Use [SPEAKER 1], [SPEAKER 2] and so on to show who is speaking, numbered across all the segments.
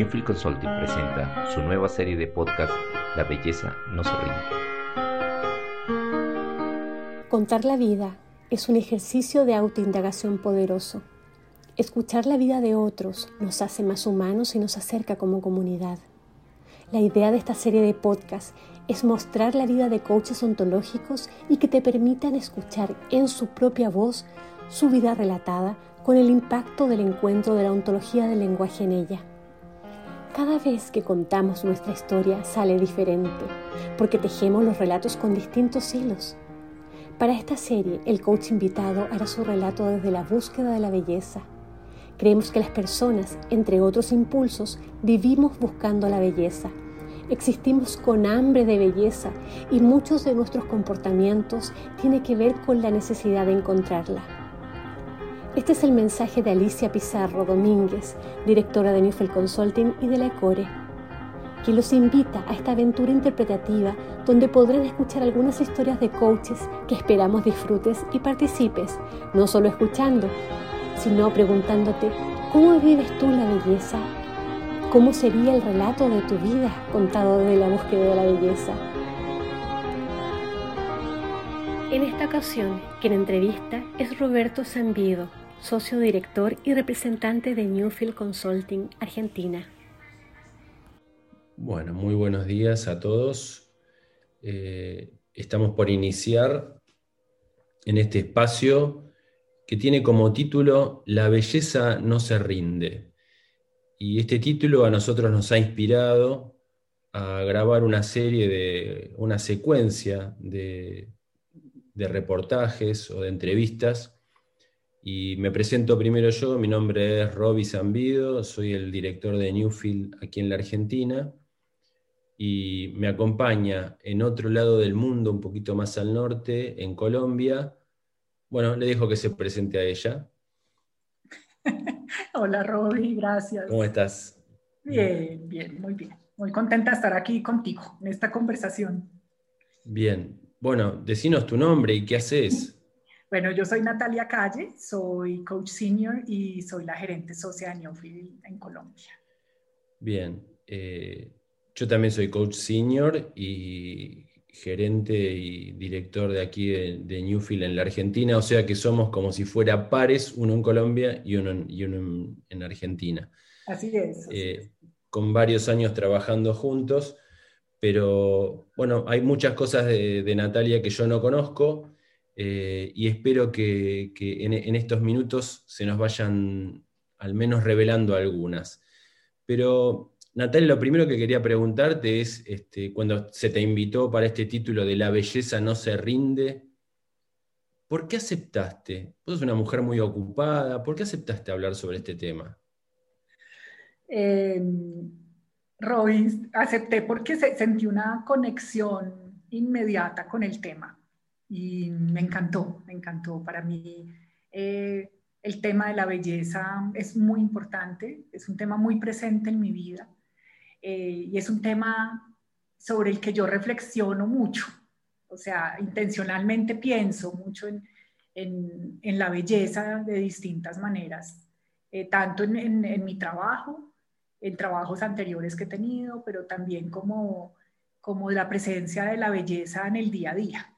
[SPEAKER 1] Newfield Consulting presenta su nueva serie de podcast La belleza no se rinde.
[SPEAKER 2] Contar la vida es un ejercicio de autoindagación poderoso. Escuchar la vida de otros nos hace más humanos y nos acerca como comunidad. La idea de esta serie de podcast es mostrar la vida de coaches ontológicos y que te permitan escuchar en su propia voz su vida relatada con el impacto del encuentro de la ontología del lenguaje en ella. Cada vez que contamos nuestra historia sale diferente, porque tejemos los relatos con distintos hilos. Para esta serie, el coach invitado hará su relato desde la búsqueda de la belleza. Creemos que las personas, entre otros impulsos, vivimos buscando la belleza. Existimos con hambre de belleza y muchos de nuestros comportamientos tienen que ver con la necesidad de encontrarla. Este es el mensaje de Alicia Pizarro Domínguez, directora de Newfield Consulting y de la ECORE, que los invita a esta aventura interpretativa donde podrán escuchar algunas historias de coaches que esperamos disfrutes y participes, no solo escuchando, sino preguntándote, ¿cómo vives tú la belleza? ¿Cómo sería el relato de tu vida contado desde la búsqueda de la belleza? En esta ocasión, quien entrevista es Roberto Zambido, socio director y representante de Newfield Consulting Argentina.
[SPEAKER 3] Bueno, muy buenos días a todos. Eh, estamos por iniciar en este espacio que tiene como título La belleza no se rinde. Y este título a nosotros nos ha inspirado a grabar una serie de, una secuencia de, de reportajes o de entrevistas y me presento primero yo, mi nombre es Roby Zambido, soy el director de Newfield aquí en la Argentina y me acompaña en otro lado del mundo, un poquito más al norte, en Colombia. Bueno, le dejo que se presente a ella.
[SPEAKER 4] Hola Roby, gracias.
[SPEAKER 3] ¿Cómo estás?
[SPEAKER 4] Bien, bien, muy bien. Muy contenta de estar aquí contigo en esta conversación.
[SPEAKER 3] Bien, bueno, decinos tu nombre y qué haces.
[SPEAKER 4] Bueno, yo soy Natalia Calle, soy coach senior y soy la gerente socia de Newfield en Colombia.
[SPEAKER 3] Bien, eh, yo también soy coach senior y gerente y director de aquí de, Newfield en la Argentina, o sea que somos como si fuera pares, uno en Colombia y uno en, Argentina.
[SPEAKER 4] Así es.
[SPEAKER 3] Eh, con varios años trabajando juntos, pero bueno, hay muchas cosas de Natalia que yo no conozco eh, y espero que, en, estos minutos se nos vayan al menos revelando algunas. Pero, Natalia, lo primero que quería preguntarte es, este, cuando se te invitó para este título de La belleza no se rinde, ¿por qué aceptaste? Vos sos una mujer muy ocupada, ¿por qué aceptaste hablar sobre este tema?
[SPEAKER 4] Eh, acepté porque sentí una conexión inmediata con el tema y me encantó, me encantó. Para mí eh, el tema de la belleza es muy importante, es un tema muy presente en mi vida eh, y es un tema sobre el que yo reflexiono mucho. O sea, intencionalmente pienso mucho en, en, la belleza de distintas maneras, eh, tanto en, en, mi trabajo, en trabajos anteriores que he tenido, pero también como, como la presencia de la belleza en el día a día.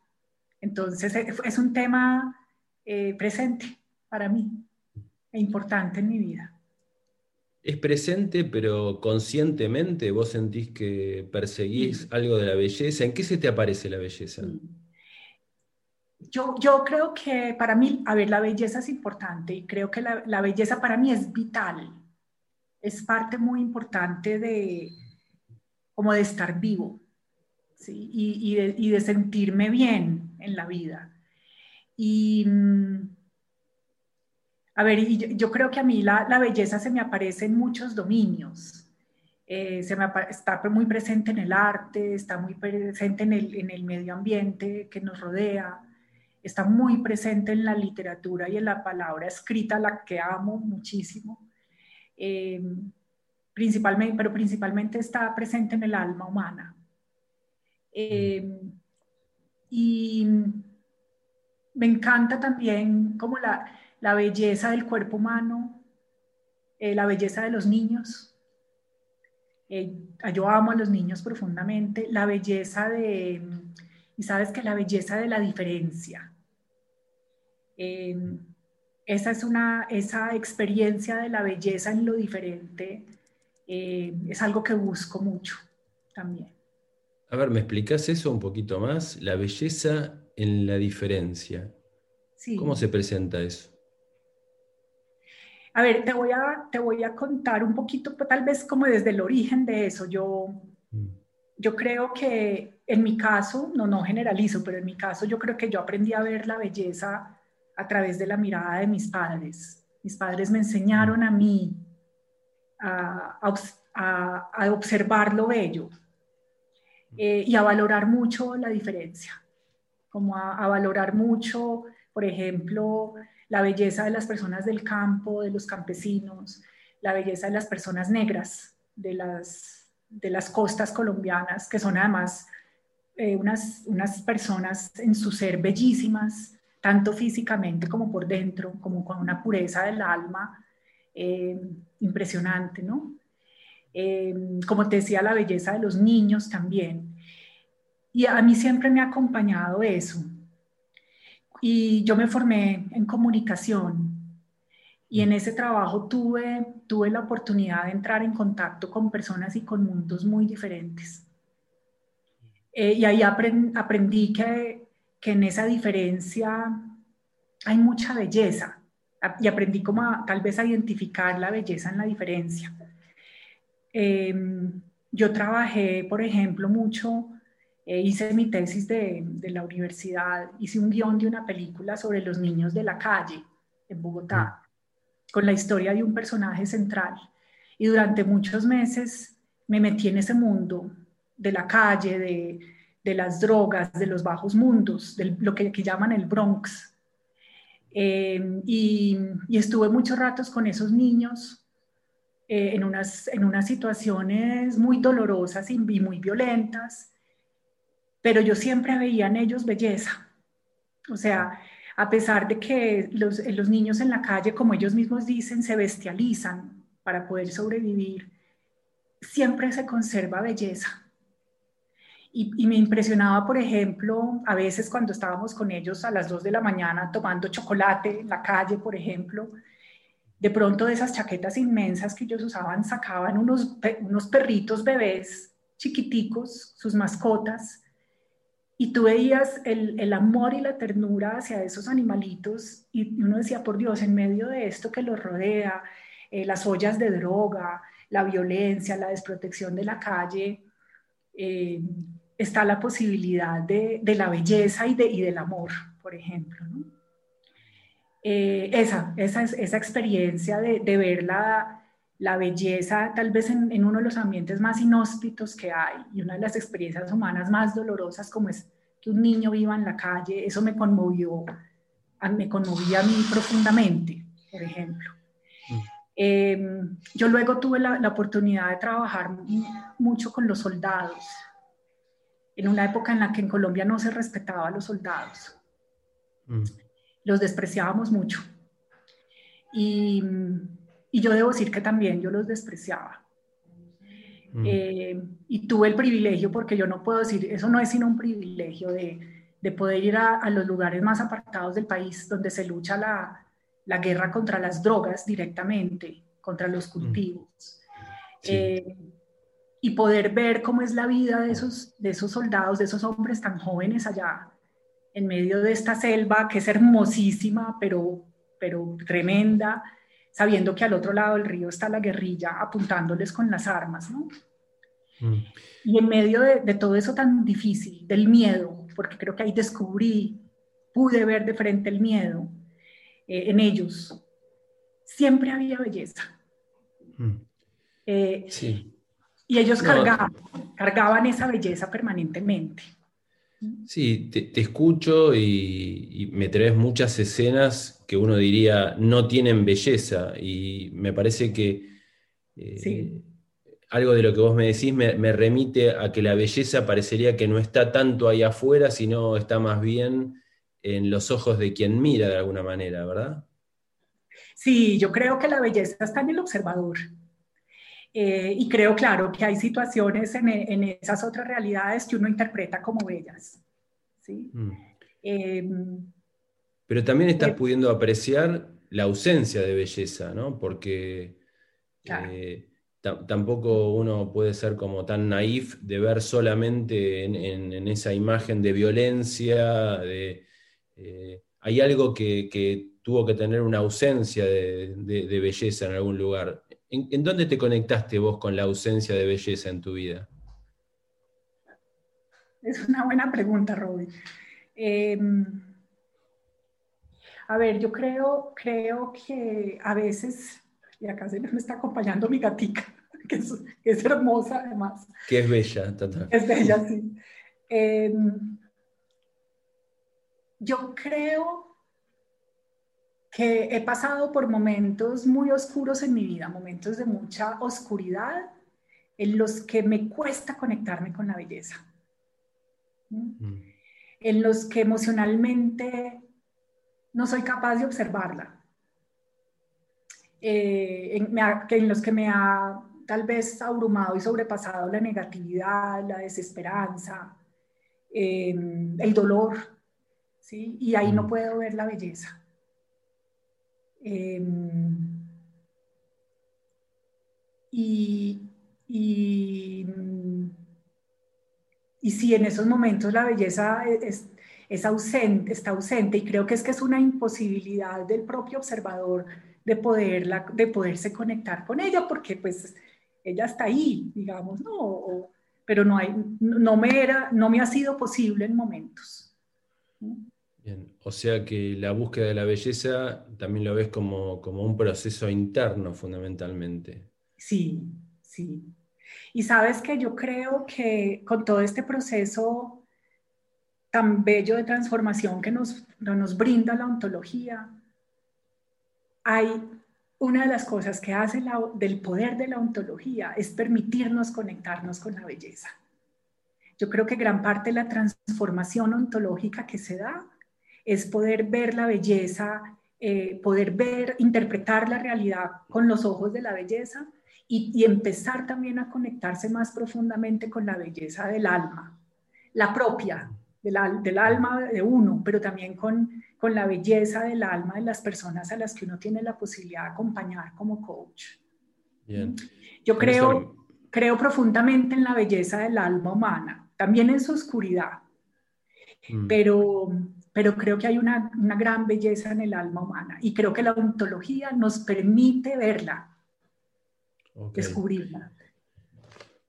[SPEAKER 4] Entonces eh, es un tema eh, presente para mí e importante en mi vida.
[SPEAKER 3] Es presente, pero conscientemente vos sentís que perseguís algo de la belleza. ¿En qué se te aparece la belleza?
[SPEAKER 4] Yo, yo creo que para mí, a ver, la belleza es importante y creo que la, belleza para mí es vital. Es parte muy importante de, como de estar vivo ¿sí? y, de, y de sentirme bien en la vida. Y, mm, a ver, yo, creo que a mí la, belleza se me aparece en muchos dominios. Eh, se me está muy presente en el arte, está muy presente en el, en el, medio ambiente que nos rodea, está muy presente en la literatura y en la palabra escrita, la que amo muchísimo. Eh, principalmente, pero principalmente está presente en el alma humana. Eh, y me encanta también como la, la belleza del cuerpo humano, eh, la belleza de los niños, Eh, yo amo a los niños profundamente. La belleza de, y sabes que la belleza de la diferencia. Eh, esa es una, esa experiencia de la belleza en lo diferente es algo que busco mucho también.
[SPEAKER 3] A ver, ¿me explicas eso un poquito más? La belleza en la diferencia. ¿Cómo se presenta eso?
[SPEAKER 4] A ver, te voy a, te voy a contar un poquito, tal vez como desde el origen de eso. Yo, mm. yo creo que en mi caso, no, no generalizo, pero en mi caso yo creo que yo aprendí a ver la belleza a través de la mirada de mis padres. Mis padres me enseñaron a mí a, a, observar lo bello eh, y a valorar mucho la diferencia, como a, valorar mucho, por ejemplo, la belleza de las personas del campo, de los campesinos, la belleza de las personas negras, de las, de las costas colombianas, que son además eh, unas, unas personas en su ser bellísimas, tanto físicamente como por dentro, como con una pureza del alma eh, impresionante, ¿no? Eh, como te decía, la belleza de los niños también. Y a mí siempre me ha acompañado eso. Y yo me formé en comunicación y en ese trabajo tuve, tuve la oportunidad de entrar en contacto con personas y con mundos muy diferentes. Eh, y ahí aprendí que, que, en esa diferencia hay mucha belleza y aprendí como tal vez a identificar la belleza en la diferencia. Em, yo trabajé, por ejemplo, mucho, eh, hice mi tesis de, de, la universidad, hice un guion de una película sobre los niños de la calle en Bogotá, con la historia de un personaje central. Y durante muchos meses me metí en ese mundo de la calle, de, de las drogas, de los bajos mundos, de lo que, que llaman el Bronx. Em, y, y estuve muchos ratos con esos niños eh, en, unas, en unas situaciones muy dolorosas y, muy violentas, pero yo siempre veía en ellos belleza. O sea, a pesar de que los, los niños en la calle, como ellos mismos dicen, se bestializan para poder sobrevivir, siempre se conserva belleza. Y, y, me impresionaba, por ejemplo, a veces cuando estábamos con ellos a las 2 de la mañana tomando chocolate en la calle, por ejemplo, de pronto de esas chaquetas inmensas que ellos usaban sacaban unos, unos perritos bebés chiquiticos, sus mascotas, y tú veías el, el, amor y la ternura hacia esos animalitos y uno decía, por Dios, en medio de esto que los rodea, eh, las ollas de droga, la violencia, la desprotección de la calle, eh, está la posibilidad de, de la belleza y, de, y del amor, por ejemplo. ¿no? Eh, esa, esa, esa, experiencia de, de ver la, la, belleza tal vez en, en, uno de los ambientes más inhóspitos que hay y una de las experiencias humanas más dolorosas como es que un niño viva en la calle, eso me conmovió, me conmovía a mí profundamente, por ejemplo. Em, yo luego tuve la, la, oportunidad de trabajar mucho con los soldados, en una época en la que en Colombia no se respetaba a los soldados. Mm los despreciábamos mucho. Y, y, yo debo decir que también yo los despreciaba. Mm. Eh, y tuve el privilegio, porque yo no puedo decir, eso no es sino un privilegio de, de poder ir a, a, los lugares más apartados del país donde se lucha la, la guerra contra las drogas directamente, contra los mm. cultivos. Eh, y poder ver cómo es la vida de esos, de esos soldados, de esos hombres tan jóvenes allá, en medio de esta selva que es hermosísima, pero, pero tremenda, sabiendo que al otro lado del río está la guerrilla apuntándoles con las armas, ¿no? Mm. Y en medio de, todo eso tan difícil, del miedo, porque creo que ahí descubrí, pude ver de frente el miedo eh, en ellos, siempre había belleza. Mm. Eh, sí. Y ellos cargaban, cargaban esa belleza permanentemente.
[SPEAKER 3] Sí, te, escucho y, me traes muchas escenas que uno diría no tienen belleza y me parece que eh, algo de lo que vos me decís me, remite a que la belleza parecería que no está tanto ahí afuera, sino está más bien en los ojos de quien mira de alguna manera, ¿verdad?
[SPEAKER 4] Sí, yo creo que la belleza está en el observador. Eh, y creo, claro, que hay situaciones en, en, esas otras realidades que uno interpreta como bellas. ¿sí? Mm.
[SPEAKER 3] Em, Pero también estás eh, pudiendo apreciar la ausencia de belleza, ¿no? Porque eh, tampoco uno puede ser como tan naif de ver solamente en, esa imagen de violencia, de, hay algo que, tuvo que tener una ausencia de, belleza en algún lugar. ¿En, dónde te conectaste vos con la ausencia de belleza en tu vida?
[SPEAKER 4] Es una buena pregunta, Robbie. Em, a ver, yo creo, creo que a veces, y acá se me está acompañando mi gatica, que es, hermosa además.
[SPEAKER 3] Que es bella, total.
[SPEAKER 4] Es bella, sí. Em, yo creo que he pasado por momentos muy oscuros en mi vida, momentos de mucha oscuridad, en los que me cuesta conectarme con la belleza, mm. en los que emocionalmente no soy capaz de observarla, eh, en, los que me ha tal vez abrumado y sobrepasado la negatividad, la desesperanza, eh, el dolor, ¿sí? y ahí no mm. puedo ver la belleza. Em, y, y, y, si en esos momentos la belleza es, es, ausente, está ausente, y creo que es que es una imposibilidad del propio observador de, poderla, de poderse conectar con ella, porque pues ella está ahí, digamos, ¿no? pero no, hay, no, me era, no me ha sido posible en momentos.
[SPEAKER 3] Bien, o sea que la búsqueda de la belleza también lo ves como, un proceso interno fundamentalmente.
[SPEAKER 4] Sí, sí. Y sabes que yo creo que con todo este proceso tan bello de transformación que nos, nos brinda la ontología, hay una de las cosas que hace del poder de la ontología es permitirnos conectarnos con la belleza. Yo creo que gran parte de la transformación ontológica que se da es poder ver la belleza, eh, poder ver, interpretar la realidad con los ojos de la belleza y, empezar también a conectarse más profundamente con la belleza del alma, la propia del, del alma de uno, pero también con, con la belleza del alma de las personas a las que uno tiene la posibilidad de acompañar como coach. Bien. Yo creo, creo profundamente en la belleza del alma humana, también en su oscuridad, mm. pero pero creo que hay una, gran belleza en el alma humana y creo que la ontología nos permite verla, descubrirla.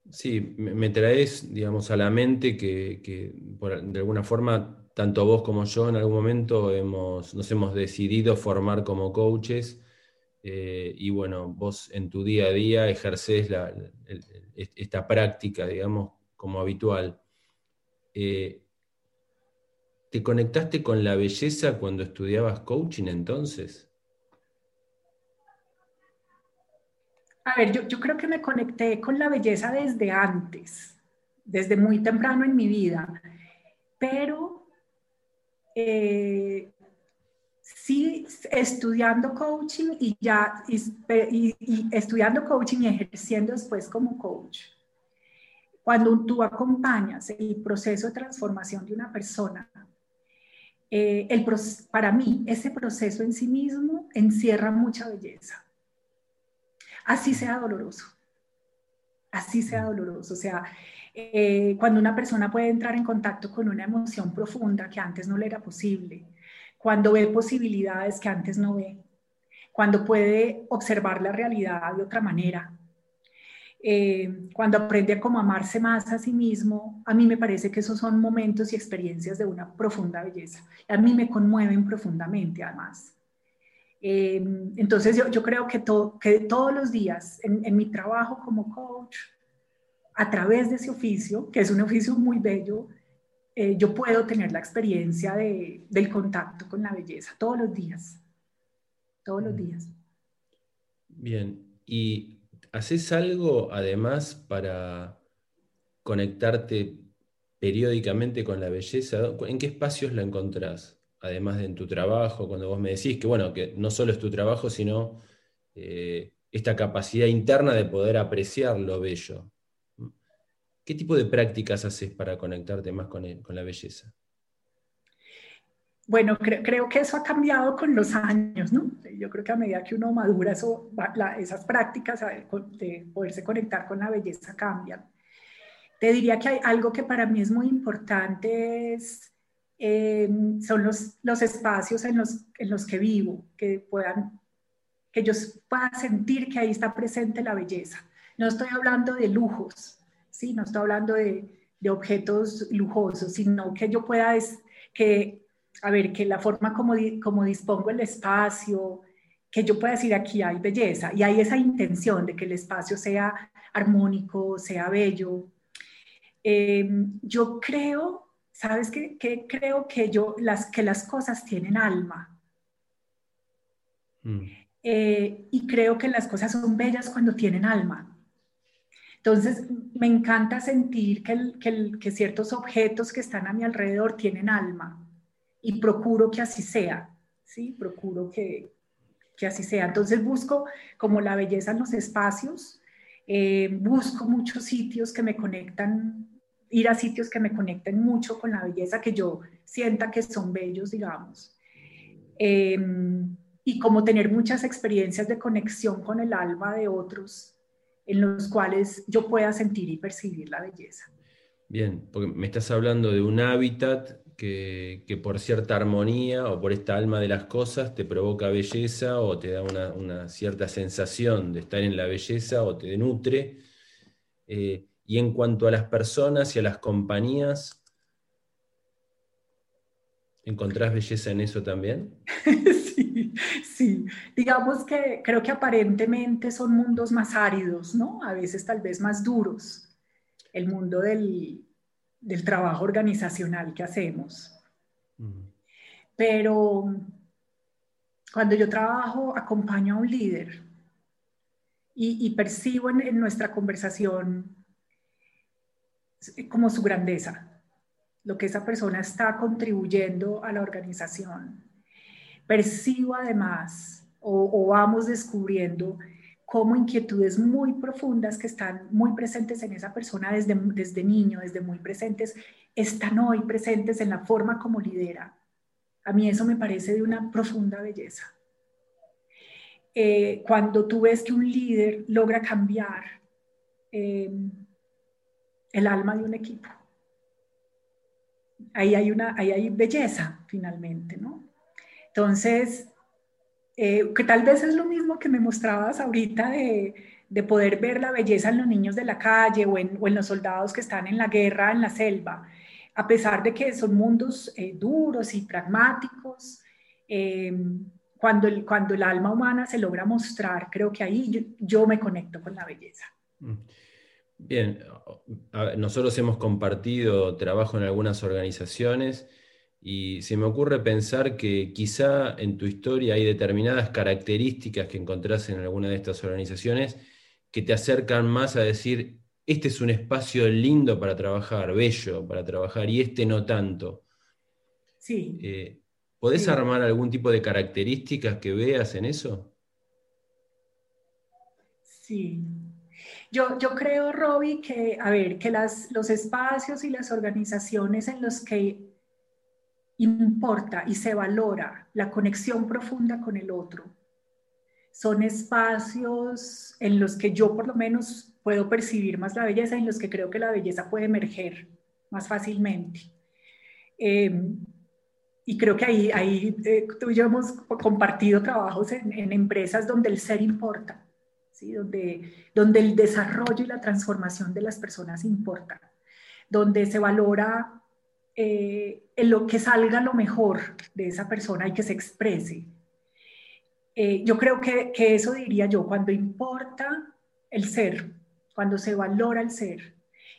[SPEAKER 3] Sí, me traes, digamos, a la mente que, de alguna forma tanto vos como yo en algún momento hemos, nos hemos decidido formar como coaches eh, y bueno, vos en tu día a día ejercés esta práctica, digamos, como habitual. Eh, ¿Te conectaste con la belleza cuando estudiabas coaching entonces?
[SPEAKER 4] A ver, yo, creo que me conecté con la belleza desde antes, desde muy temprano en mi vida, pero eh, sí estudiando coaching y ya y, estudiando coaching y ejerciendo después como coach. Cuando tú acompañas el proceso de transformación de una persona, eh, el, para mí ese proceso en sí mismo encierra mucha belleza. Así sea doloroso, así sea doloroso. O sea, eh, cuando una persona puede entrar en contacto con una emoción profunda que antes no le era posible, cuando ve posibilidades que antes no ve, cuando puede observar la realidad de otra manera, eh, cuando aprende a cómo amarse más a sí mismo, a mí me parece que esos son momentos y experiencias de una profunda belleza. A mí me conmueven profundamente, además. Eh, entonces yo, yo creo que, que todos los días en, mi trabajo como coach, a través de ese oficio, que es un oficio muy bello, eh, yo puedo tener la experiencia de, del contacto con la belleza todos los días, todos los días.
[SPEAKER 3] Bien, y ¿Haces algo además para conectarte periódicamente con la belleza? ¿En qué espacios la encontrás? Además de en tu trabajo, cuando vos me decís que, bueno, que no solo es tu trabajo, sino eh, esta capacidad interna de poder apreciar lo bello. ¿Qué tipo de prácticas haces para conectarte más con, la belleza?
[SPEAKER 4] Bueno, creo que eso ha cambiado con los años, ¿no? Yo creo que a medida que uno madura, esas prácticas de poderse conectar con la belleza cambian. Te diría que hay algo que para mí es muy importante, es, eh, son los, los espacios en los, en los que vivo, que puedan, que yo pueda sentir que ahí está presente la belleza. No estoy hablando de lujos, ¿sí? No estoy hablando de, de objetos lujosos, sino que yo pueda, es, que, a ver, que la forma como, como dispongo el espacio, que yo pueda decir aquí hay belleza y hay esa intención de que el espacio sea armónico, sea bello, Em, yo creo, ¿sabes qué? Que creo que, yo, las, que las cosas tienen alma. Mm. Eh, y creo que las cosas son bellas cuando tienen alma. Entonces, me encanta sentir que, que, ciertos objetos que están a mi alrededor tienen alma y procuro que así sea, ¿sí? Procuro que, que así sea. Entonces, busco como la belleza en los espacios, eh, busco muchos sitios que me conectan ir a sitios que me conecten mucho con la belleza, que yo sienta que son bellos, digamos. Em, y como tener muchas experiencias de conexión con el alma de otros en los cuales yo pueda sentir y percibir la belleza.
[SPEAKER 3] Bien, porque me estás hablando de un hábitat que, por cierta armonía o por esta alma de las cosas te provoca belleza o te da una, una cierta sensación de estar en la belleza o te nutre. Eh, y en cuanto a las personas y a las compañías, ¿encontrás belleza en eso también?
[SPEAKER 4] sí, sí. Digamos que creo que aparentemente son mundos más áridos, ¿no? A veces tal vez más duros. El mundo del, trabajo organizacional que hacemos. Pero cuando yo trabajo, acompaño a un líder y, percibo en nuestra conversación como su grandeza, lo que esa persona está contribuyendo a la organización. Percibo además, o, vamos descubriendo, como inquietudes muy profundas que están muy presentes en esa persona desde, desde niño, desde muy presentes, están hoy presentes en la forma como lidera. A mí eso me parece de una profunda belleza. Eh, cuando tú ves que un líder logra cambiar eh, el alma de un equipo. Ahí hay, una, ahí hay belleza finalmente, ¿no? Entonces, eh, que tal vez es lo mismo que me mostrabas ahorita de, poder ver la belleza en los niños de la calle o en, los soldados que están en la guerra, en la selva, a pesar de que son mundos eh, duros y pragmáticos. Eh, cuando, el, cuando el alma humana se logra mostrar, creo que ahí yo, me conecto con la belleza. Mm.
[SPEAKER 3] Bien, nosotros hemos compartido trabajo en algunas organizaciones y se me ocurre pensar que quizá en tu historia hay determinadas características que encontrás en alguna de estas organizaciones que te acercan más a decir, este es un espacio lindo para trabajar, bello para trabajar, y este no tanto.
[SPEAKER 4] Sí.
[SPEAKER 3] Eh, ¿Podés armar algún tipo de características que veas en eso?
[SPEAKER 4] Sí, yo, yo creo, Robbie, que, a ver, que las, los espacios y las organizaciones en los que importa y se valora la conexión profunda con el otro, son espacios en los que yo por lo menos puedo percibir más la belleza, en los que creo que la belleza puede emerger más fácilmente. Em, y creo que ahí, ahí eh, tú y yo hemos compartido trabajos en, en empresas donde el ser importa donde, donde el desarrollo y la transformación de las personas importa, donde se valora eh, en lo que salga lo mejor de esa persona y que se exprese. Eh, yo creo que, que, eso diría yo, cuando importa el ser, cuando se valora el ser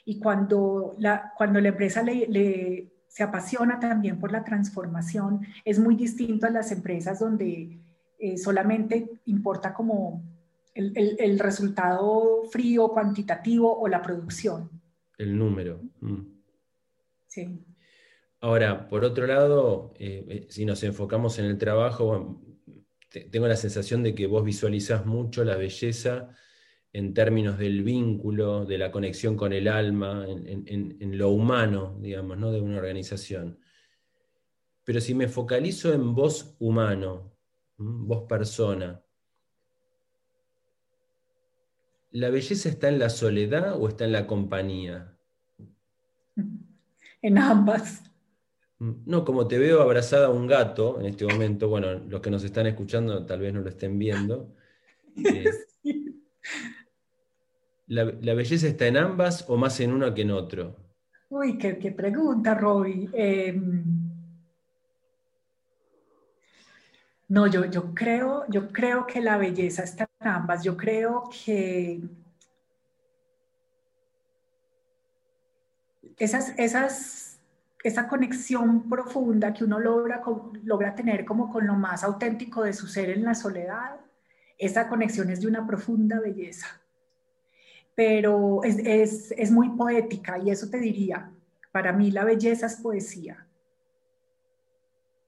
[SPEAKER 4] y cuando la, cuando la empresa le, se apasiona también por la transformación, es muy distinto a las empresas donde eh, solamente importa como el, resultado frío, cuantitativo o la producción.
[SPEAKER 3] El número. Mm.
[SPEAKER 4] Sí.
[SPEAKER 3] Ahora, por otro lado, eh, eh, si nos enfocamos en el trabajo, tengo la sensación de que vos visualizás mucho la belleza en términos del vínculo, de la conexión con el alma, en, lo humano, digamos, ¿no? de una organización. Pero si me focalizo en vos humano, vos persona, ¿la belleza está en la soledad o está en la compañía?
[SPEAKER 4] En ambas.
[SPEAKER 3] No, como te veo abrazada a un gato en este momento, bueno, los que nos están escuchando tal vez no lo estén viendo. Eh, ¿La, belleza está en ambas o más en uno que en otro?
[SPEAKER 4] Uy, qué, pregunta, Roy. Em, no, yo, yo, creo, yo creo que la belleza está en ambas. Yo creo que esas, esas, esa conexión profunda que uno logra, logra tener como con lo más auténtico de su ser en la soledad, esa conexión es de una profunda belleza pero es, muy poética y eso te diría, para mí la belleza es poesía.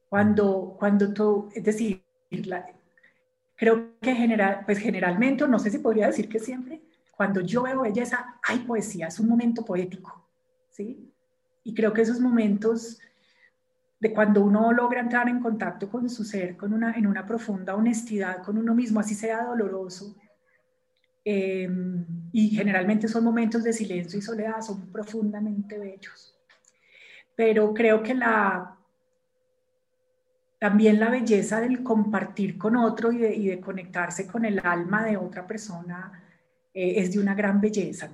[SPEAKER 4] Cuando, cuando tú, es decir, creo que general, pues generalmente, no sé si podría decir que siempre, cuando yo veo belleza, hay poesía, es un momento poético, ¿sí? Y creo que esos momentos de cuando uno logra entrar en contacto con su ser, con una, en una profunda honestidad con uno mismo, así sea doloroso, Em, y generalmente son momentos de silencio y soledad, son profundamente bellos. Pero creo que la, también la belleza del compartir con otro y de, conectarse con el alma de otra persona eh, es de una gran belleza.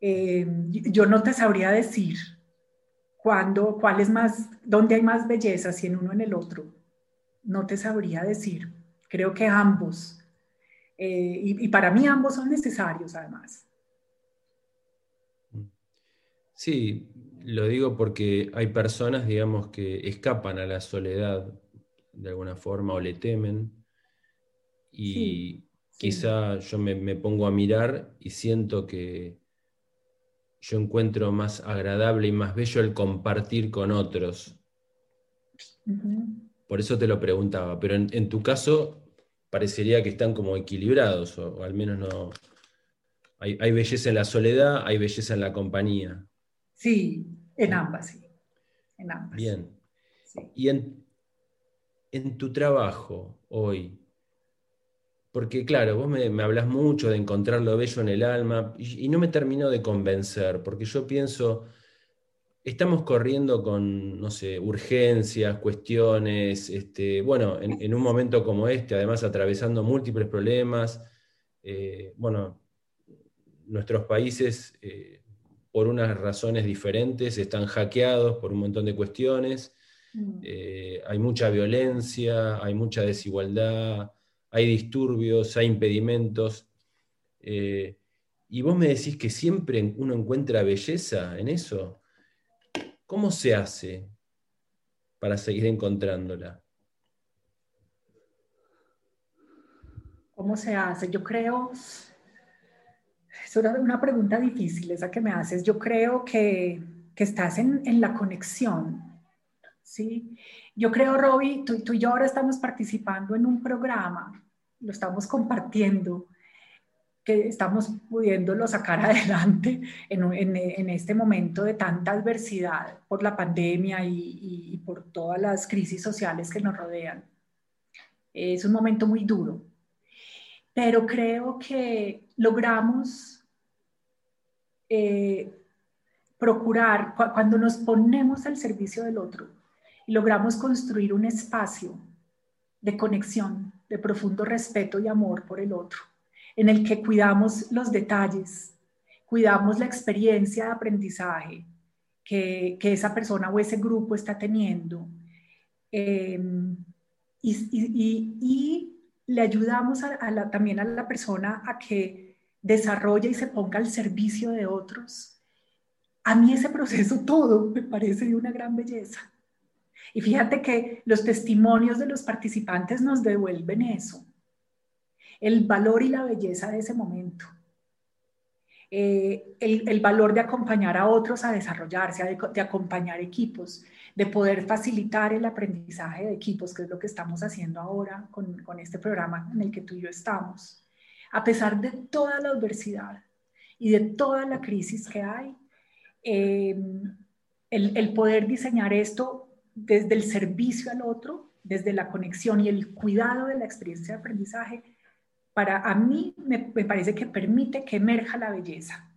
[SPEAKER 4] Em, yo no te sabría decir cuándo, cuál es más, dónde hay más belleza, si en uno o en el otro. No te sabría decir. Creo que ambos eh, y, para mí ambos son necesarios además.
[SPEAKER 3] Sí, lo digo porque hay personas, digamos, que escapan a la soledad de alguna forma o le temen. Y quizá yo me, pongo a mirar y siento que yo encuentro más agradable y más bello el compartir con otros. Por eso te lo preguntaba, pero en tu caso parecería que están como equilibrados, o, al menos no. Hay, belleza en la soledad, hay belleza en la compañía.
[SPEAKER 4] Sí, en ambas, sí. En ambas.
[SPEAKER 3] Bien. Y en, tu trabajo hoy, porque claro, vos me, hablas mucho de encontrar lo bello en el alma y, y no me termino de convencer, porque yo pienso, estamos corriendo con, no sé, urgencias, cuestiones, este, bueno, en, un momento como este, además atravesando múltiples problemas, eh, bueno, nuestros países, eh, por unas razones diferentes, están hackeados por un montón de cuestiones, mm. eh, hay mucha violencia, hay mucha desigualdad, hay disturbios, hay impedimentos. y vos me decís que siempre uno encuentra belleza en eso. ¿Cómo se hace para seguir encontrándola?
[SPEAKER 4] ¿Cómo se hace? Yo creo, es una, pregunta difícil esa que me haces. Yo creo que, estás en, la conexión. ¿Sí? Yo creo, tú, tú y yo ahora estamos participando en un programa, lo estamos compartiendo que estamos pudiéndolo sacar adelante en, este momento de tanta adversidad por la pandemia y, por todas las crisis sociales que nos rodean. Es un momento muy duro, pero creo que logramos eh, procurar, cuando nos ponemos al servicio del otro logramos construir un espacio de conexión, de profundo respeto y amor por el otro en el que cuidamos los detalles, cuidamos la experiencia de aprendizaje que, esa persona o ese grupo está teniendo. Em, y, le ayudamos también a la persona a que desarrolle y se ponga al servicio de otros. A mí ese proceso todo me parece de una gran belleza. Y fíjate que los testimonios de los participantes nos devuelven eso el valor y la belleza de ese momento. Eh, el, valor de acompañar a otros a desarrollarse, de, acompañar equipos, de poder facilitar el aprendizaje de equipos, que es lo que estamos haciendo ahora con, con este programa en el que tú y yo estamos. A pesar de toda la adversidad y de toda la crisis que hay, eh, el, el poder diseñar esto desde el servicio al otro, desde la conexión y el cuidado de la experiencia de aprendizaje, para a mí me, me parece que permite que emerja la belleza.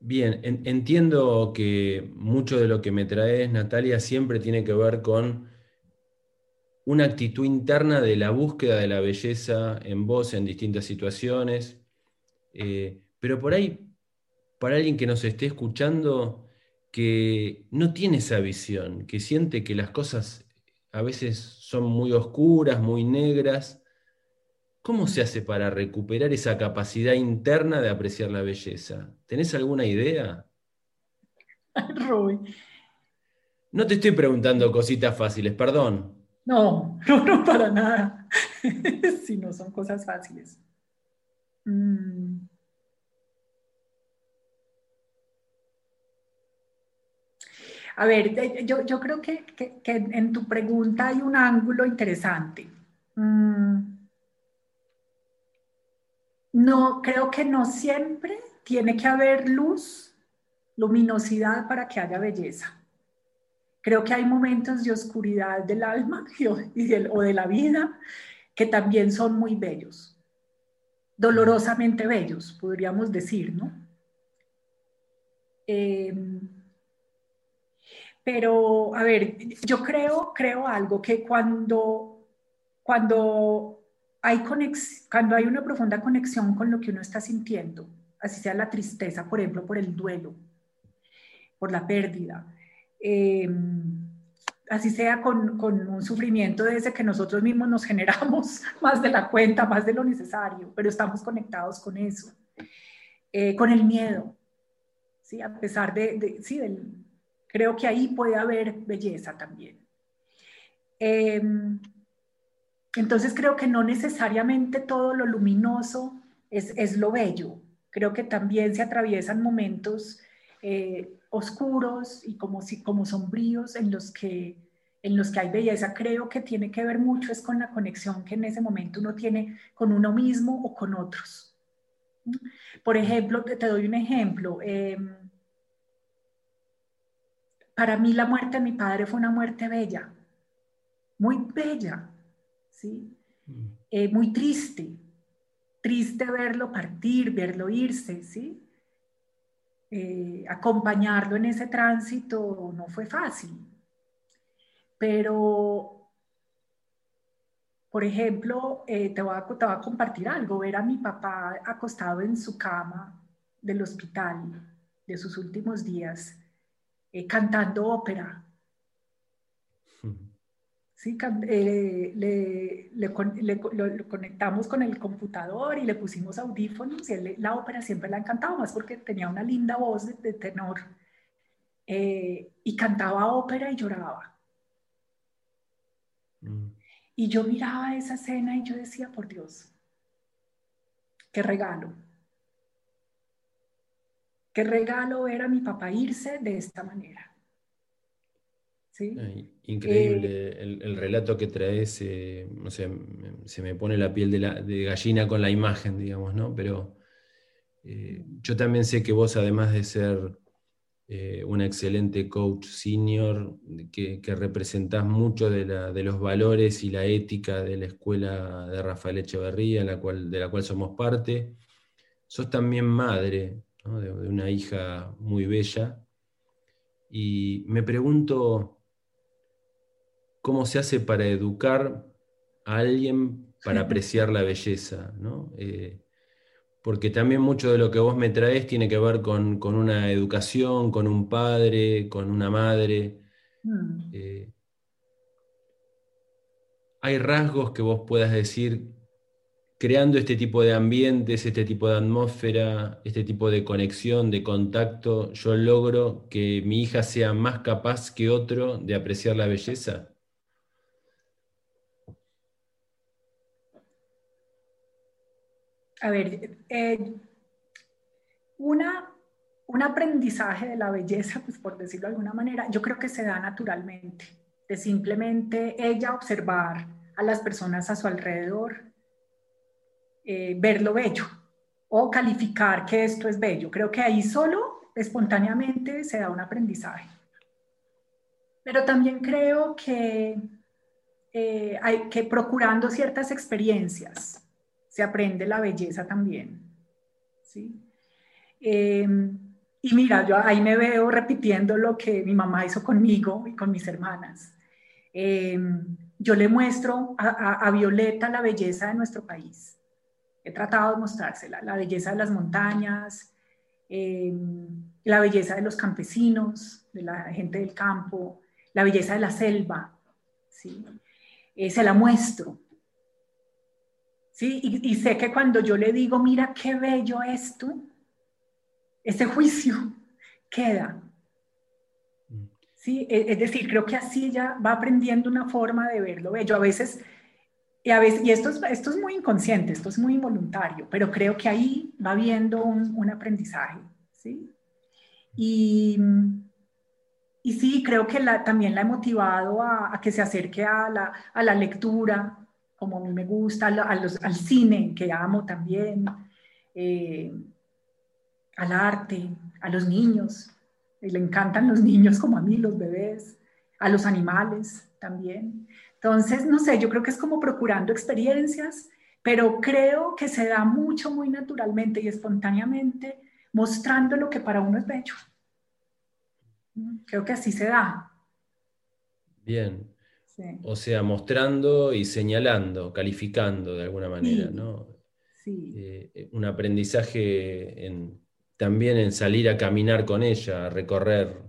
[SPEAKER 3] Bien, entiendo que mucho de lo que me traes, Natalia, siempre tiene que ver con una actitud interna de la búsqueda de la belleza en vos en distintas situaciones. Eh, pero por ahí, para alguien que nos esté escuchando, que no tiene esa visión, que siente que las cosas a veces son muy oscuras, muy negras, ¿Cómo se hace para recuperar esa capacidad interna de apreciar la belleza? ¿Tenés alguna idea?
[SPEAKER 4] Rubén.
[SPEAKER 3] No te estoy preguntando cositas fáciles, perdón.
[SPEAKER 4] No, no, no para nada. si no son cosas fáciles. Mm. A ver, yo, creo que, en tu pregunta hay un ángulo interesante. Mm. No, creo que no siempre tiene que haber luz, luminosidad para que haya belleza. Creo que hay momentos de oscuridad del alma o de la vida que también son muy bellos, dolorosamente bellos, podríamos decir, ¿no? Em, pero, a ver, yo creo, creo algo, que cuando, cuando hay cuando hay una profunda conexión con lo que uno está sintiendo, así sea la tristeza, por ejemplo, por el duelo, por la pérdida, em, así sea con, un sufrimiento de ese que nosotros mismos nos generamos más de la cuenta, más de lo necesario, pero estamos conectados con eso, eh, con el miedo, ¿sí? a pesar de, sí, creo que ahí puede haber belleza también. Em, entonces creo que no necesariamente todo lo luminoso es, lo bello. Creo que también se atraviesan momentos eh, oscuros y como, si, como sombríos en los, que, en los que hay belleza. Creo que tiene que ver mucho es con la conexión que en ese momento uno tiene con uno mismo o con otros. Por ejemplo, te, doy un ejemplo. Em, para mí la muerte de mi padre fue una muerte bella, muy bella. ¿sí? Mm. Eh, muy triste, triste verlo partir, verlo irse, ¿sí? Eh, acompañarlo en ese tránsito no fue fácil. Pero, por ejemplo, eh, te, voy a, te, voy a, compartir algo, ver a mi papá acostado en su cama del hospital de sus últimos días, cantando ópera, ¿sí? Eh, le, le, lo, conectamos con el computador y le pusimos audífonos y la ópera siempre le ha encantado más porque tenía una linda voz de, tenor eh, y cantaba ópera y lloraba. Mm. Y yo miraba esa escena y yo decía, por Dios, qué regalo. Qué regalo ver a mi papá irse de esta manera.
[SPEAKER 3] Increíble eh, el, relato que traes, eh, se me pone la piel de, gallina con la imagen, digamos, ¿no? Pero eh, yo también sé que vos, además de ser un excelente coach senior, que, representás mucho de, los valores y la ética de la escuela de Rafael Echeverría, la cual, de la cual somos parte, sos también madre de una hija muy bella. Y me pregunto, cómo se hace para educar a alguien para apreciar la belleza, ¿no? Eh, porque también mucho de lo que vos me traes tiene que ver con, una educación, con un padre, con una madre. Mm. Eh, hay rasgos que vos puedas decir, creando este tipo de ambientes, este tipo de atmósfera, este tipo de conexión, de contacto, yo logro que mi hija sea más capaz que otro de apreciar la belleza.
[SPEAKER 4] a ver, eh, Una, un aprendizaje de la belleza, pues por decirlo de alguna manera, yo creo que se da naturalmente, de simplemente ella observar a las personas a su alrededor, eh, ver lo bello o calificar que esto es bello. Creo que ahí solo, espontáneamente, se da un aprendizaje. Pero también creo que eh, hay que procurando ciertas experiencias se aprende la belleza también. ¿sí? Em, y mira, yo ahí me veo repitiendo lo que mi mamá hizo conmigo y con mis hermanas. Em, yo le muestro a, Violeta la belleza de nuestro país. He tratado de mostrársela, la belleza de las montañas, em, la belleza de los campesinos, de la gente del campo, la belleza de la selva. ¿sí? Eh, se la muestro. ¿sí? Y, y, sé que cuando yo le digo, mira qué bello esto, ese juicio queda. ¿sí? E, es decir, creo que así ella va aprendiendo una forma de verlo bello. A veces, y, a veces, y esto, es, esto es muy inconsciente, esto es muy involuntario, pero creo que ahí va viendo un, aprendizaje. ¿sí? Y, y sí, creo que también la he motivado a, a, que se acerque a la, a la lectura, como a mí me gusta, a los, al cine, que amo también, eh, al arte, a los niños. Y le encantan los niños como a mí, los bebés, a los animales también. Entonces, no sé, yo creo que es como procurando experiencias, pero creo que se da mucho, muy naturalmente y espontáneamente, mostrando lo que para uno es bello. Creo que así se da.
[SPEAKER 3] Bien. O sea, mostrando y señalando, calificando de alguna manera, ¿no? Sí. Eh, un aprendizaje también en salir a caminar con ella, a recorrer.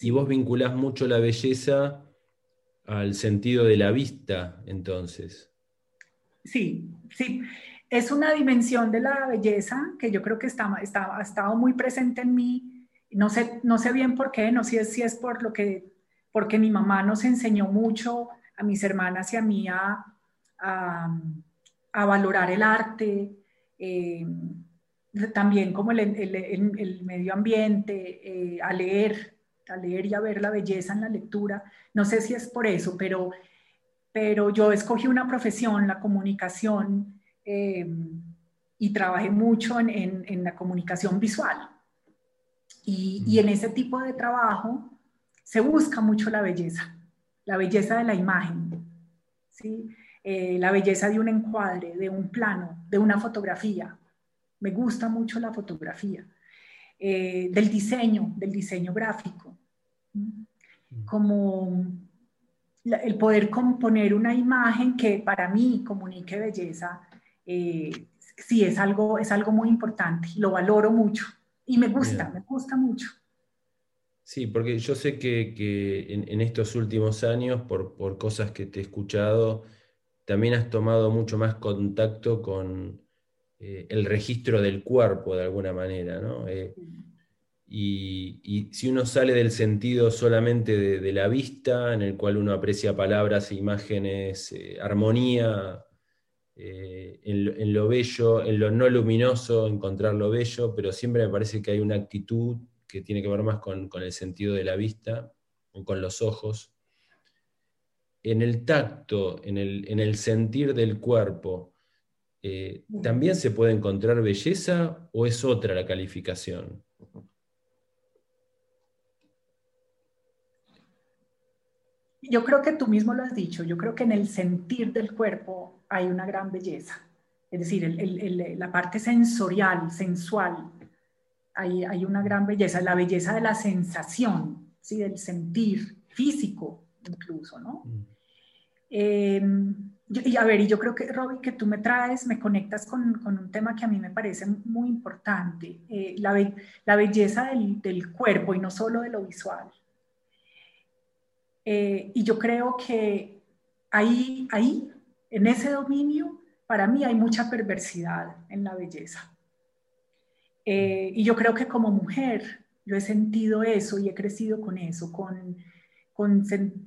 [SPEAKER 3] Y vos vinculás mucho la belleza al sentido de la vista, entonces.
[SPEAKER 4] Sí, sí. Es una dimensión de la belleza que yo creo que está, está, ha estado muy presente en mí. No sé, no sé bien por qué, no sé si es por lo que porque mi mamá nos enseñó mucho a mis hermanas y a mí a, valorar el arte, eh, también como el, medio ambiente, eh, a leer, a leer y a ver la belleza en la lectura. No sé si es por eso, pero, pero yo escogí una profesión, la comunicación, eh, y trabajé mucho en, la comunicación visual. Y, y en ese tipo de trabajo se busca mucho la belleza, la belleza de la imagen, ¿sí? Eh, la belleza de un encuadre, de un plano, de una fotografía. Me gusta mucho la fotografía, eh, del diseño, del diseño gráfico, como el poder componer una imagen que para mí comunique belleza, eh, sí es algo, es algo muy importante, lo valoro mucho y me gusta, me gusta mucho.
[SPEAKER 3] Sí, porque yo sé que, en, estos últimos años, por, cosas que te he escuchado, también has tomado mucho más contacto con eh, el registro del cuerpo de alguna manera, ¿no? Eh, y, si uno sale del sentido solamente de, la vista, en el cual uno aprecia palabras, imágenes, eh, armonía, en, en, lo bello, en lo no luminoso, encontrar lo bello, pero siempre me parece que hay una actitud que tiene que ver más con, el sentido de la vista, con los ojos. En el tacto, en el, sentir del cuerpo, eh, ¿también se puede encontrar belleza o es otra la calificación?
[SPEAKER 4] Yo creo que tú mismo lo has dicho, yo creo que en el sentir del cuerpo hay una gran belleza, es decir, la parte sensorial, sensual, hay, una gran belleza, la belleza de la sensación, ¿sí? del sentir físico incluso, ¿no? Mm. Em, y a ver, y yo creo que, Robbie, que tú me traes, me conectas con, un tema que a mí me parece muy importante, eh, la, la, belleza del, cuerpo y no solo de lo visual. Eh, y yo creo que ahí, ahí, en ese dominio, para mí hay mucha perversidad en la belleza. Eh, y yo creo que como mujer yo he sentido eso y he crecido con eso, con, con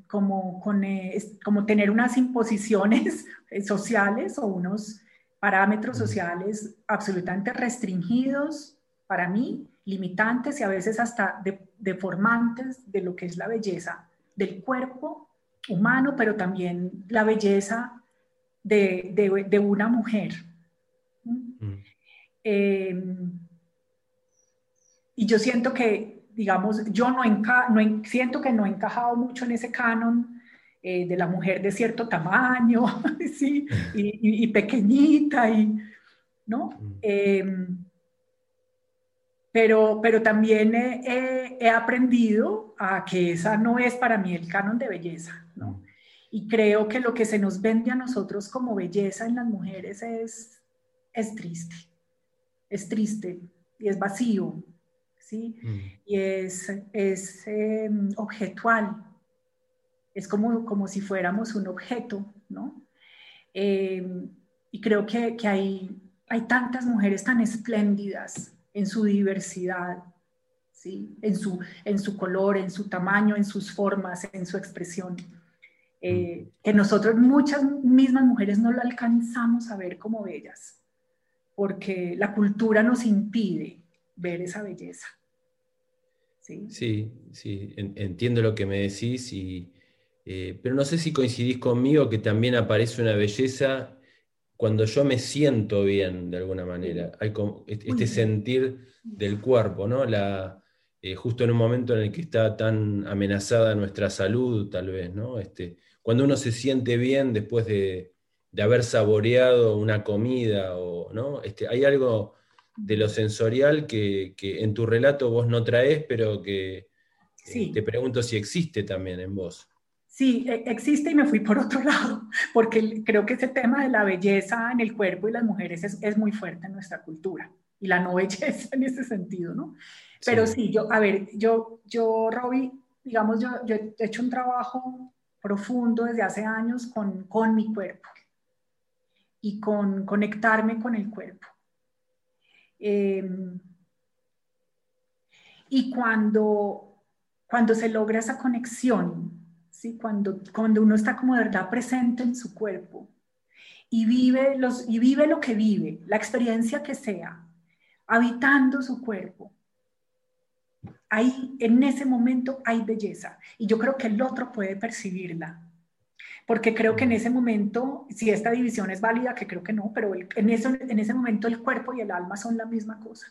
[SPEAKER 4] como, con, eh, como tener unas imposiciones sociales o unos, parámetros sociales absolutamente restringidos para mí, limitantes y a veces hasta deformantes de lo que es la belleza del cuerpo humano, pero también la belleza de, una mujer. Mm. Em, y yo siento que, digamos, yo no, no siento que no he encajado mucho en ese canon eh, de la mujer de cierto tamaño, ¿sí? y, pequeñita, y, ¿no? Mm. Em, pero, pero también he, aprendido a que esa no es para mí el canon de belleza, ¿no? Mm. Y creo que lo que se nos vende a nosotros como belleza en las mujeres es, es triste, es triste y es vacío, ¿sí? Mm. Y es, es em, objetual, es como, como si fuéramos un objeto, ¿no? Em, y creo que, que hay, hay tantas mujeres tan espléndidas en su diversidad, ¿sí? en, su, en su color, en su tamaño, en sus formas, en su expresión eh, que nosotros muchas mismas mujeres no lo alcanzamos a ver como bellas, porque la cultura nos impide ver esa belleza.
[SPEAKER 3] Sí, sí, entiendo lo que me decís, y, eh, pero no sé si coincidís conmigo que también aparece una belleza cuando yo me siento bien de alguna manera. Hay como este sentir del cuerpo, ¿no? La, eh, justo en un momento en el que está tan amenazada nuestra salud, tal vez, ¿no? Este, cuando uno se siente bien después de, haber saboreado una comida, o, ¿no? Este, hay algo de lo sensorial que, en tu relato vos no traes, pero que eh, te pregunto si existe también en vos.
[SPEAKER 4] Sí, e, existe y me fui por otro lado, porque creo que ese tema de la belleza en el cuerpo y las mujeres es, muy fuerte en nuestra cultura y la no belleza en ese sentido, ¿no? Pero sí, yo, a ver, yo, yo, Robbie, digamos, yo, yo he hecho un trabajo profundo desde hace años con, con mi cuerpo y con conectarme con el cuerpo. Em, y cuando, cuando se logra esa conexión, ¿sí? cuando, cuando uno está como de verdad presente en su cuerpo y vive, los, y vive lo que vive, la experiencia que sea, habitando su cuerpo, ahí en ese momento hay belleza y yo creo que el otro puede percibirla. Porque creo que en ese momento, si esta división es válida, que creo que no, pero en, eso, en ese momento el cuerpo y el alma son la misma cosa.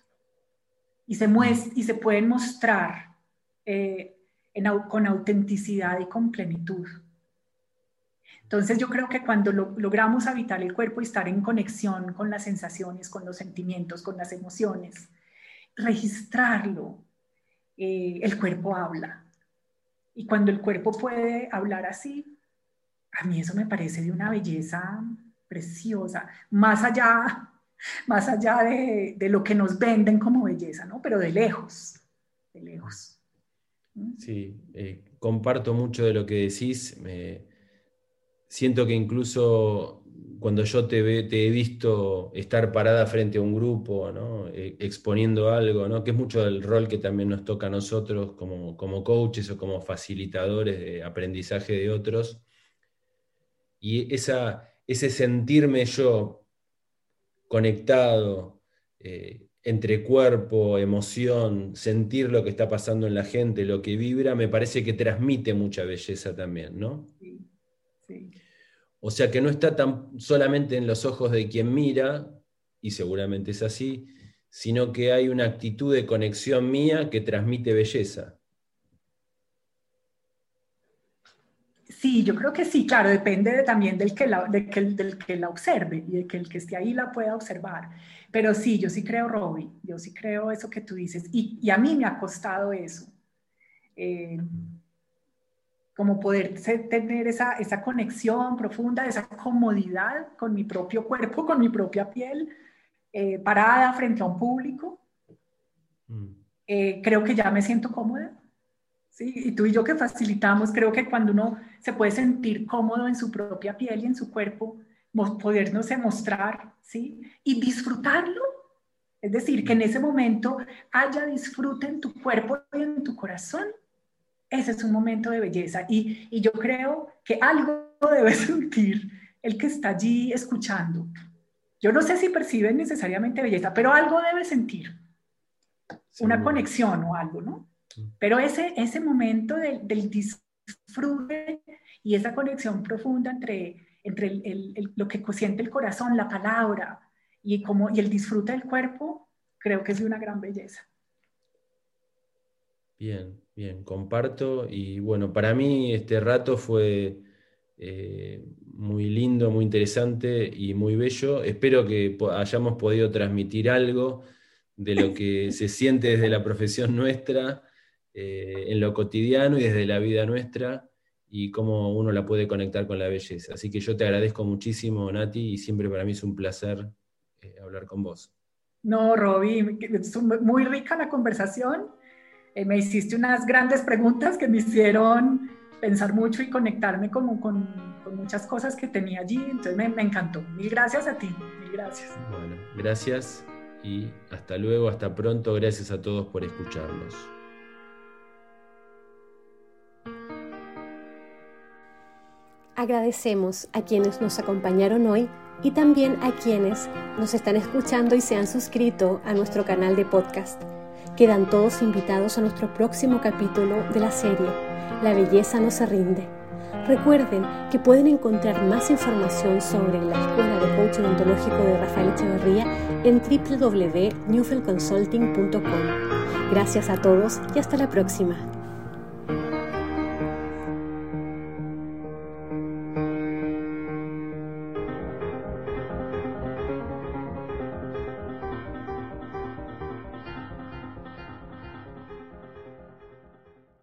[SPEAKER 4] Y se, y se pueden mostrar eh, con autenticidad y con plenitud. Entonces yo creo que cuando logramos habitar el cuerpo y estar en conexión con las sensaciones, con los sentimientos, con las emociones, registrarlo, eh, el cuerpo habla. Y cuando el cuerpo puede hablar así, a mí eso me parece de una belleza preciosa, más allá, más allá de, lo que nos venden como belleza, ¿no? Pero de lejos, de lejos.
[SPEAKER 3] Sí, eh, comparto mucho de lo que decís. Me, siento que incluso cuando yo te, he visto estar parada frente a un grupo, eh, exponiendo algo, que es mucho del rol que también nos toca a nosotros como, coaches o como facilitadores de aprendizaje de otros. Y esa, ese sentirme yo conectado eh, entre cuerpo, emoción, sentir lo que está pasando en la gente, lo que vibra, me parece que transmite mucha belleza también, ¿no? Sí, sí. O sea que no está tan solamente en los ojos de quien mira, y seguramente es así, sino que hay una actitud de conexión mía que transmite belleza.
[SPEAKER 4] Sí, yo creo que sí, claro, depende también del que, la, del que la observe y de que el que esté ahí la pueda observar. Pero sí, yo sí creo, Robbie, yo sí creo eso que tú dices. Y, y a mí me ha costado eso. Eh, como poder tener esa, esa conexión profunda, esa comodidad con mi propio cuerpo, con mi propia piel, eh, parada frente a un público. Mm. Eh, creo que ya me siento cómoda. ¿Sí? Y tú y yo que facilitamos, creo que cuando uno se puede sentir cómodo en su propia piel y en su cuerpo, podernos mostrar ¿sí? y disfrutarlo. Es decir, que en ese momento haya disfrute en tu cuerpo y en tu corazón ese es un momento de belleza y, y yo creo que algo debe sentir el que está allí escuchando. Yo no sé si percibe necesariamente belleza, pero algo debe sentir. Una conexión o algo, ¿no? Pero ese, ese momento del, del disfrute y esa conexión profunda entre, entre el, lo que siente el corazón, la palabra y, como, y el disfrute del cuerpo, creo que es de una gran belleza.
[SPEAKER 3] Bien, bien, comparto. Y bueno, para mí este rato fue eh, muy lindo, muy interesante y muy bello. Espero que hayamos podido transmitir algo de lo que se siente desde la profesión nuestra, eh, en lo cotidiano y desde la vida nuestra, y cómo uno la puede conectar con la belleza. Así que yo te agradezco muchísimo, Nati, y siempre para mí es un placer eh, hablar con vos.
[SPEAKER 4] No, Roby, es muy rica la conversación. me hiciste unas grandes preguntas que me hicieron pensar mucho y conectarme como con, con muchas cosas que tenía allí. Entonces me, me, encantó. Mil gracias a ti. Mil gracias.
[SPEAKER 3] Bueno, gracias y hasta luego, hasta pronto. Gracias a todos por escucharnos.
[SPEAKER 2] Agradecemos a quienes nos acompañaron hoy y también a quienes nos están escuchando y se han suscrito a nuestro canal de podcast. Quedan todos invitados a nuestro próximo capítulo de la serie La belleza no se rinde. Recuerden que pueden encontrar más información sobre la Escuela de Coaching Ontológico de Rafael Echeverría en www.newfieldconsulting.com. Gracias a todos y hasta la próxima.